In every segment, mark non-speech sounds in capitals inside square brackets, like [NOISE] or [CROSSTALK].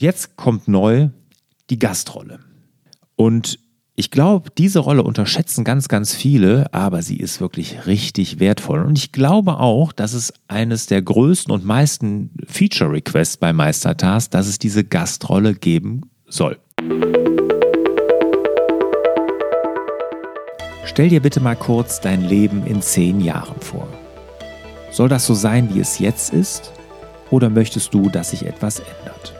Jetzt kommt neu die Gastrolle. Und ich glaube, diese Rolle unterschätzen ganz, ganz viele, aber sie ist wirklich richtig wertvoll. Und ich glaube auch, dass es eines der größten und meisten Feature-Requests bei Meistertask, dass es diese Gastrolle geben soll. Stell dir bitte mal kurz dein Leben in zehn Jahren vor. Soll das so sein, wie es jetzt ist? Oder möchtest du, dass sich etwas ändert?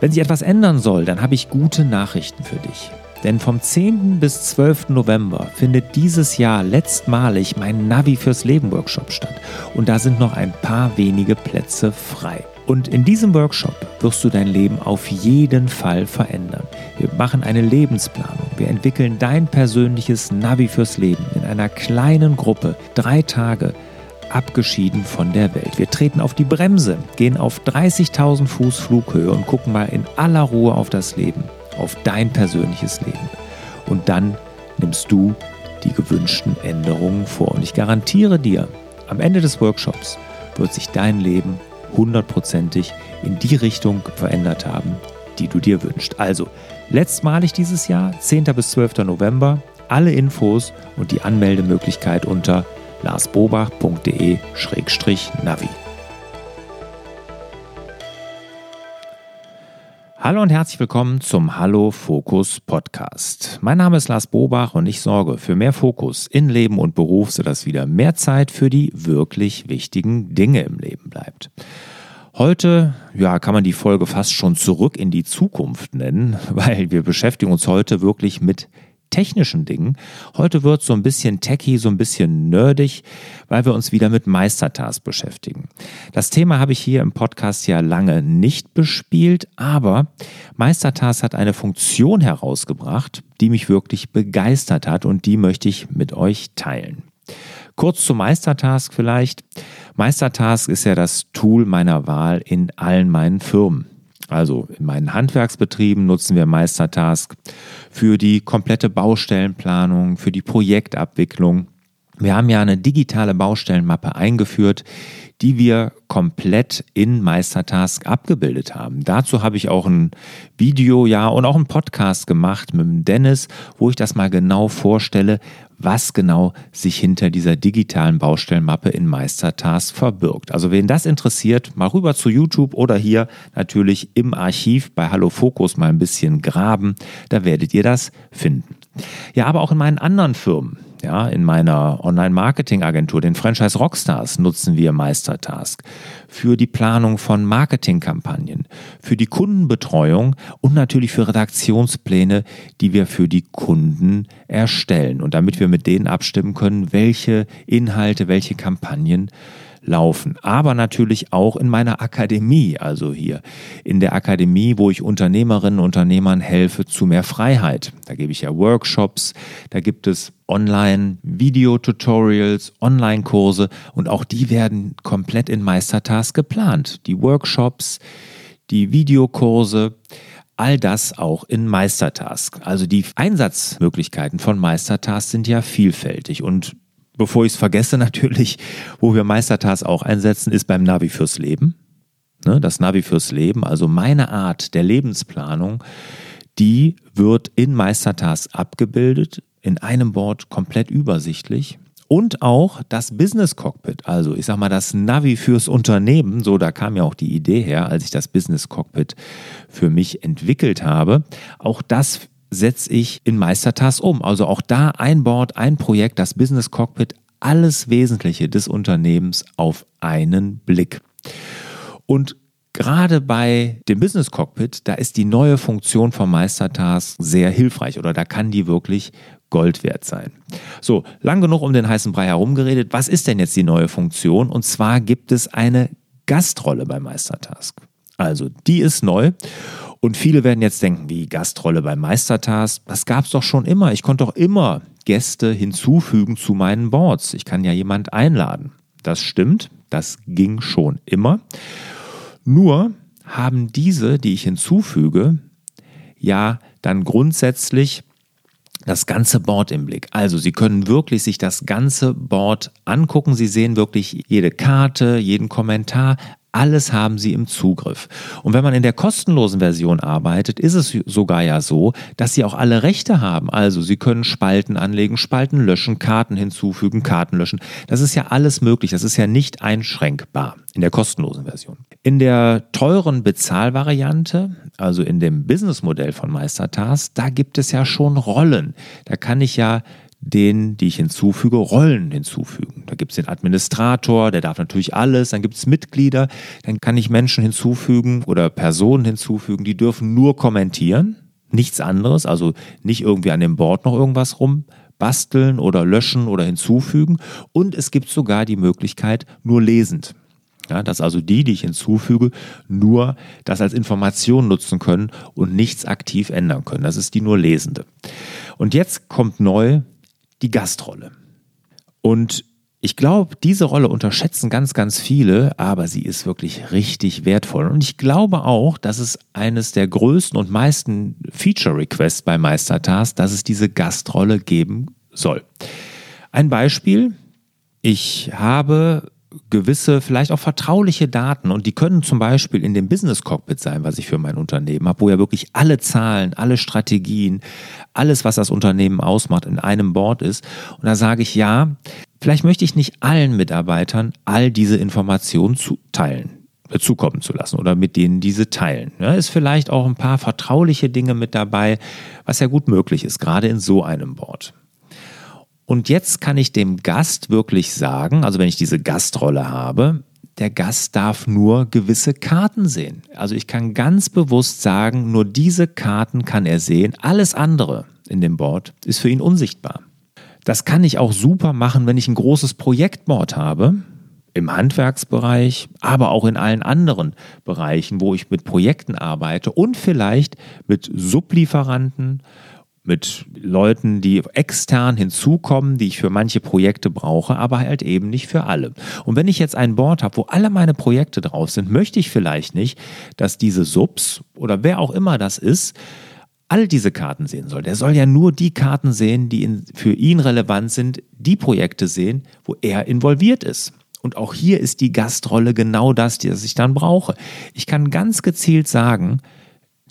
Wenn sich etwas ändern soll, dann habe ich gute Nachrichten für dich. Denn vom 10. bis 12. November findet dieses Jahr letztmalig mein Navi fürs Leben Workshop statt. Und da sind noch ein paar wenige Plätze frei. Und in diesem Workshop wirst du dein Leben auf jeden Fall verändern. Wir machen eine Lebensplanung. Wir entwickeln dein persönliches Navi fürs Leben in einer kleinen Gruppe. Drei Tage abgeschieden von der Welt. Wir treten auf die Bremse, gehen auf 30.000 Fuß Flughöhe und gucken mal in aller Ruhe auf das Leben auf dein persönliches Leben. Und dann nimmst du die gewünschten Änderungen vor. Und ich garantiere dir, am Ende des Workshops wird sich dein Leben hundertprozentig in die Richtung verändert haben, die du dir wünschst. Also, letztmalig dieses Jahr, 10. bis 12. November, alle Infos und die Anmeldemöglichkeit unter larsbobach.de-navi. Hallo und herzlich willkommen zum Hallo Fokus Podcast. Mein Name ist Lars Bobach und ich sorge für mehr Fokus in Leben und Beruf, sodass wieder mehr Zeit für die wirklich wichtigen Dinge im Leben bleibt. Heute, ja, kann man die Folge fast schon zurück in die Zukunft nennen, [LAUGHS] weil wir beschäftigen uns heute wirklich mit technischen Dingen. Heute wird so ein bisschen techy, so ein bisschen nerdig, weil wir uns wieder mit Meistertask beschäftigen. Das Thema habe ich hier im Podcast ja lange nicht bespielt, aber Meistertask hat eine Funktion herausgebracht, die mich wirklich begeistert hat und die möchte ich mit euch teilen. Kurz zu Meistertask vielleicht. Meistertask ist ja das Tool meiner Wahl in allen meinen Firmen. Also in meinen Handwerksbetrieben nutzen wir Meistertask für die komplette Baustellenplanung, für die Projektabwicklung. Wir haben ja eine digitale Baustellenmappe eingeführt, die wir komplett in Meistertask abgebildet haben. Dazu habe ich auch ein Video, ja, und auch einen Podcast gemacht mit dem Dennis, wo ich das mal genau vorstelle, was genau sich hinter dieser digitalen Baustellenmappe in Meistertask verbirgt. Also wen das interessiert, mal rüber zu YouTube oder hier natürlich im Archiv bei Hallo Fokus mal ein bisschen graben, da werdet ihr das finden. Ja, aber auch in meinen anderen Firmen. Ja, in meiner Online-Marketing-Agentur, den Franchise Rockstars, nutzen wir Meistertask für die Planung von Marketingkampagnen, für die Kundenbetreuung und natürlich für Redaktionspläne, die wir für die Kunden erstellen. Und damit wir mit denen abstimmen können, welche Inhalte, welche Kampagnen laufen. Aber natürlich auch in meiner Akademie, also hier in der Akademie, wo ich Unternehmerinnen und Unternehmern helfe zu mehr Freiheit. Da gebe ich ja Workshops, da gibt es Online-Video-Tutorials, Online-Kurse und auch die werden komplett in Meistertask geplant. Die Workshops, die Videokurse, all das auch in Meistertask. Also die Einsatzmöglichkeiten von Meistertask sind ja vielfältig und bevor ich es vergesse natürlich, wo wir Meistertask auch einsetzen, ist beim Navi fürs Leben. Ne, das Navi fürs Leben, also meine Art der Lebensplanung, die wird in Meistertask abgebildet, in einem Board komplett übersichtlich. Und auch das Business Cockpit, also ich sag mal das Navi fürs Unternehmen, so da kam ja auch die Idee her, als ich das Business Cockpit für mich entwickelt habe. Auch das setze ich in Meistertask um. Also auch da ein Board, ein Projekt, das Business Cockpit, alles Wesentliche des Unternehmens auf einen Blick. Und gerade bei dem Business Cockpit, da ist die neue Funktion von Meistertask sehr hilfreich oder da kann die wirklich Gold wert sein. So, lang genug um den heißen Brei herumgeredet. Was ist denn jetzt die neue Funktion? Und zwar gibt es eine Gastrolle bei Meistertask. Also, die ist neu und viele werden jetzt denken, wie Gastrolle beim Meistertask, das gab es doch schon immer. Ich konnte doch immer Gäste hinzufügen zu meinen Boards. Ich kann ja jemand einladen. Das stimmt, das ging schon immer. Nur haben diese, die ich hinzufüge, ja dann grundsätzlich das ganze Board im Blick. Also Sie können wirklich sich das ganze Board angucken. Sie sehen wirklich jede Karte, jeden Kommentar, Alles haben Sie im Zugriff. Und wenn man in der kostenlosen Version arbeitet, ist es sogar ja so, dass Sie auch alle Rechte haben. Also Sie können Spalten anlegen, Spalten löschen, Karten hinzufügen, Karten löschen. Das ist ja alles möglich. Das ist ja nicht einschränkbar in der kostenlosen Version. In der teuren Bezahlvariante, also in dem Businessmodell von Meistertask, da gibt es ja schon Rollen. Da kann ich ja den, die ich hinzufüge, Rollen hinzufügen. Da gibt es den Administrator, der darf natürlich alles, dann gibt es Mitglieder, dann kann ich Menschen hinzufügen oder Personen hinzufügen, die dürfen nur kommentieren, nichts anderes, also nicht irgendwie an dem Board noch irgendwas rumbasteln oder löschen oder hinzufügen. Und es gibt sogar die Möglichkeit, nur lesend. Ja, dass also die, die ich hinzufüge, nur das als Information nutzen können und nichts aktiv ändern können. Das ist die nur Lesende. Und jetzt kommt neu die Gastrolle. Und ich glaube, diese Rolle unterschätzen ganz, ganz viele, aber sie ist wirklich richtig wertvoll. Und ich glaube auch, dass es eines der größten und meisten Feature-Requests bei Meistertask, dass es diese Gastrolle geben soll. Ein Beispiel. Ich habe gewisse, vielleicht auch vertrauliche Daten und die können zum Beispiel in dem Business Cockpit sein, was ich für mein Unternehmen habe, wo ja wirklich alle Zahlen, alle Strategien, alles, was das Unternehmen ausmacht, in einem Board ist. Und da sage ich ja, vielleicht möchte ich nicht allen Mitarbeitern all diese Informationen zuteilen äh, zukommen zu lassen oder mit denen diese teilen. Ja, ist vielleicht auch ein paar vertrauliche Dinge mit dabei, was ja gut möglich ist, gerade in so einem Board. Und jetzt kann ich dem Gast wirklich sagen, also wenn ich diese Gastrolle habe, der Gast darf nur gewisse Karten sehen. Also ich kann ganz bewusst sagen, nur diese Karten kann er sehen. Alles andere in dem Board ist für ihn unsichtbar. Das kann ich auch super machen, wenn ich ein großes Projektboard habe, im Handwerksbereich, aber auch in allen anderen Bereichen, wo ich mit Projekten arbeite und vielleicht mit Sublieferanten mit Leuten, die extern hinzukommen, die ich für manche Projekte brauche, aber halt eben nicht für alle. Und wenn ich jetzt ein Board habe, wo alle meine Projekte drauf sind, möchte ich vielleicht nicht, dass diese Subs oder wer auch immer das ist, all diese Karten sehen soll. Der soll ja nur die Karten sehen, die in, für ihn relevant sind, die Projekte sehen, wo er involviert ist. Und auch hier ist die Gastrolle genau das, die ich dann brauche. Ich kann ganz gezielt sagen,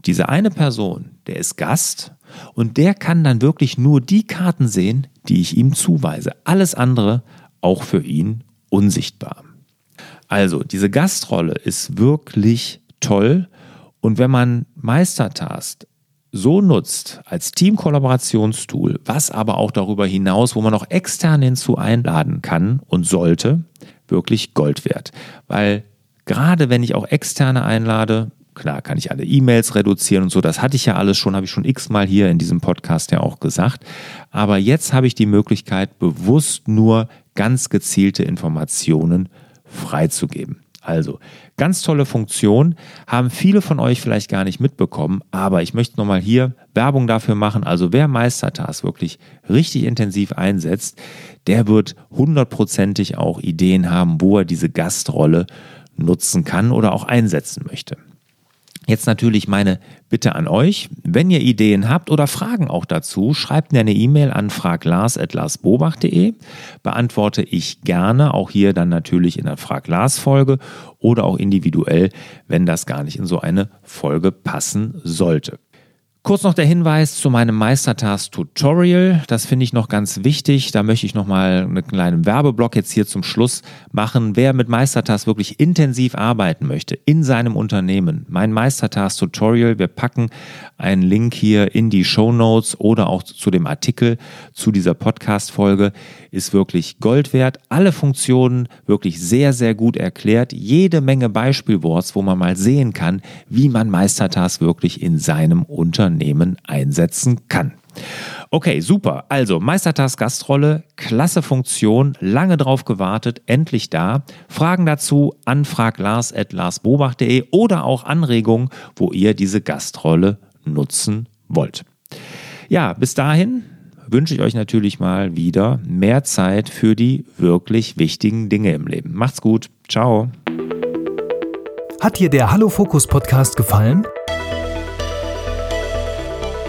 diese eine Person, der ist Gast und der kann dann wirklich nur die Karten sehen, die ich ihm zuweise. Alles andere auch für ihn unsichtbar. Also, diese Gastrolle ist wirklich toll. Und wenn man Meistertask so nutzt als Teamkollaborationstool, was aber auch darüber hinaus, wo man noch extern hinzu einladen kann und sollte, wirklich Gold wert. Weil gerade wenn ich auch externe einlade, Klar kann ich alle E-Mails reduzieren und so, das hatte ich ja alles schon, habe ich schon x-mal hier in diesem Podcast ja auch gesagt. Aber jetzt habe ich die Möglichkeit, bewusst nur ganz gezielte Informationen freizugeben. Also, ganz tolle Funktion, haben viele von euch vielleicht gar nicht mitbekommen, aber ich möchte nochmal hier Werbung dafür machen. Also, wer Meistertask wirklich richtig intensiv einsetzt, der wird hundertprozentig auch Ideen haben, wo er diese Gastrolle nutzen kann oder auch einsetzen möchte. Jetzt natürlich meine Bitte an euch, wenn ihr Ideen habt oder Fragen auch dazu, schreibt mir eine E-Mail an fraglars.larsbobach.de, beantworte ich gerne, auch hier dann natürlich in der Frag Lars Folge oder auch individuell, wenn das gar nicht in so eine Folge passen sollte. Kurz noch der Hinweis zu meinem Meistertask Tutorial. Das finde ich noch ganz wichtig. Da möchte ich noch mal einen kleinen Werbeblock jetzt hier zum Schluss machen. Wer mit Meistertask wirklich intensiv arbeiten möchte in seinem Unternehmen, mein Meistertask Tutorial, wir packen einen Link hier in die Show Notes oder auch zu dem Artikel zu dieser Podcast Folge, ist wirklich Gold wert. Alle Funktionen wirklich sehr, sehr gut erklärt. Jede Menge Beispielworts, wo man mal sehen kann, wie man Meistertask wirklich in seinem Unternehmen Unternehmen einsetzen kann. Okay, super. Also Meistertask Gastrolle, klasse Funktion, lange drauf gewartet, endlich da. Fragen dazu an fraglars.larsbobach.de oder auch Anregungen, wo ihr diese Gastrolle nutzen wollt. Ja, bis dahin wünsche ich euch natürlich mal wieder mehr Zeit für die wirklich wichtigen Dinge im Leben. Macht's gut. Ciao. Hat dir der Hallo Fokus Podcast gefallen?